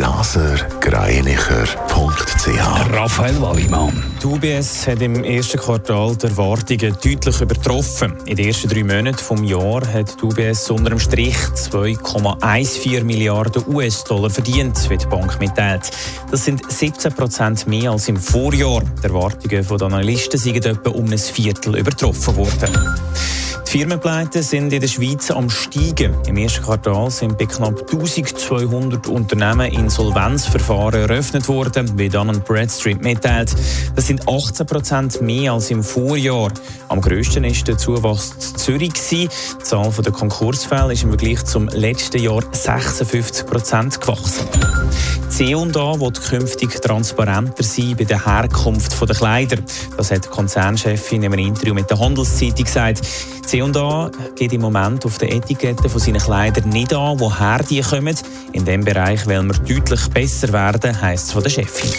blasergreinicher.ch Raphael Wallimann. Die UBS hat im ersten Quartal die Erwartungen deutlich übertroffen. In den ersten drei Monaten des Jahres hat die UBS unter dem Strich 2,14 Milliarden US-Dollar verdient, wie die Bank mitteilt. Das sind 17 Prozent mehr als im Vorjahr. Die Erwartungen der Analysten sind etwa um ein Viertel übertroffen worden. Die Firmenpleiten sind in der Schweiz am Steigen. Im ersten Quartal sind bei knapp 1200 Unternehmen Insolvenzverfahren eröffnet worden, wie Dun Bradstreet mitteilt. Das sind 18 Prozent mehr als im Vorjahr. Am grössten ist der Zuwachs in Zürich. Die Zahl der Konkursfälle ist im Vergleich zum letzten Jahr 56 Prozent gewachsen. C&A wird künftig transparenter sein bei der Herkunft der Kleider. Das hat die Konzernchefin in einem Interview mit der Handelszeitung gesagt. C&A geht im Moment auf der Etikette von seinen Kleidern nicht an, woher die kommen. In diesem Bereich wollen wir deutlich besser werden, heisst es von der Chefin.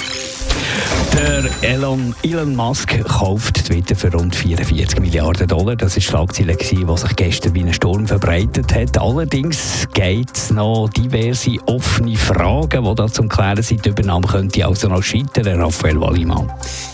Der Elon, Elon Musk kauft Twitter für rund 44 Milliarden Dollar. Das ist die Schlagzeile, die sich gestern wie ein Sturm verbreitet hat. Allerdings gibt es noch diverse offene Fragen, die da zum Klären sind. Die Übernahme könnte also noch scheitern, Raphael Wallimann.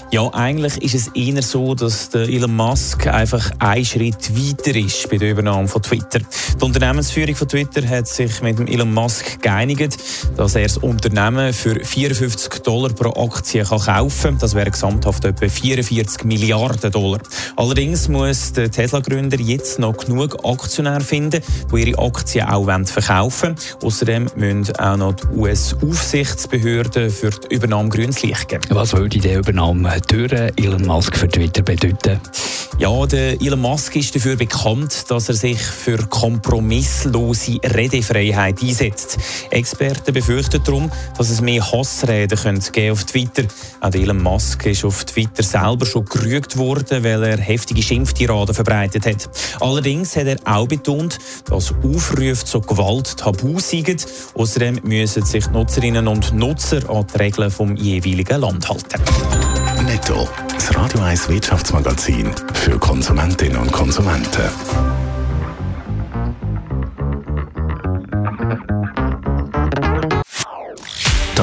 Ja, eigentlich ist es eher so, dass Elon Musk einfach einen Schritt weiter ist bei der Übernahme von Twitter. Die Unternehmensführung von Twitter hat sich mit dem Elon Musk geeinigt, dass er das Unternehmen für 54 Dollar pro Aktie kaufen kann. Das wäre gesamthaft etwa 44 Milliarden Dollar. Allerdings muss der Tesla-Gründer jetzt noch genug Aktionäre finden, die ihre Aktien auch verkaufen wollen. Außerdem müssen auch noch die US-Aufsichtsbehörden für die Übernahme grünes Licht geben. Was würde die Übernahme durch Elon Musk für Twitter bedeuten? Ja, der Elon Musk ist dafür bekannt, dass er sich für kompromisslose Redefreiheit einsetzt. Experten befürchten darum, dass es mehr Hassreden könnte auf Twitter. Auch Elon Musk ist auf Twitter selber schon gerügt worden, weil er heftige Schimpftiraden verbreitet hat. Allerdings hat er auch betont, dass Aufrufe zur Gewalt tabu sind. Außerdem müssen sich Nutzerinnen und Nutzer an die Regeln vom jeweiligen Land halten. Netto, das Radio 1 Wirtschaftsmagazin für Konsumentinnen und Konsumenten.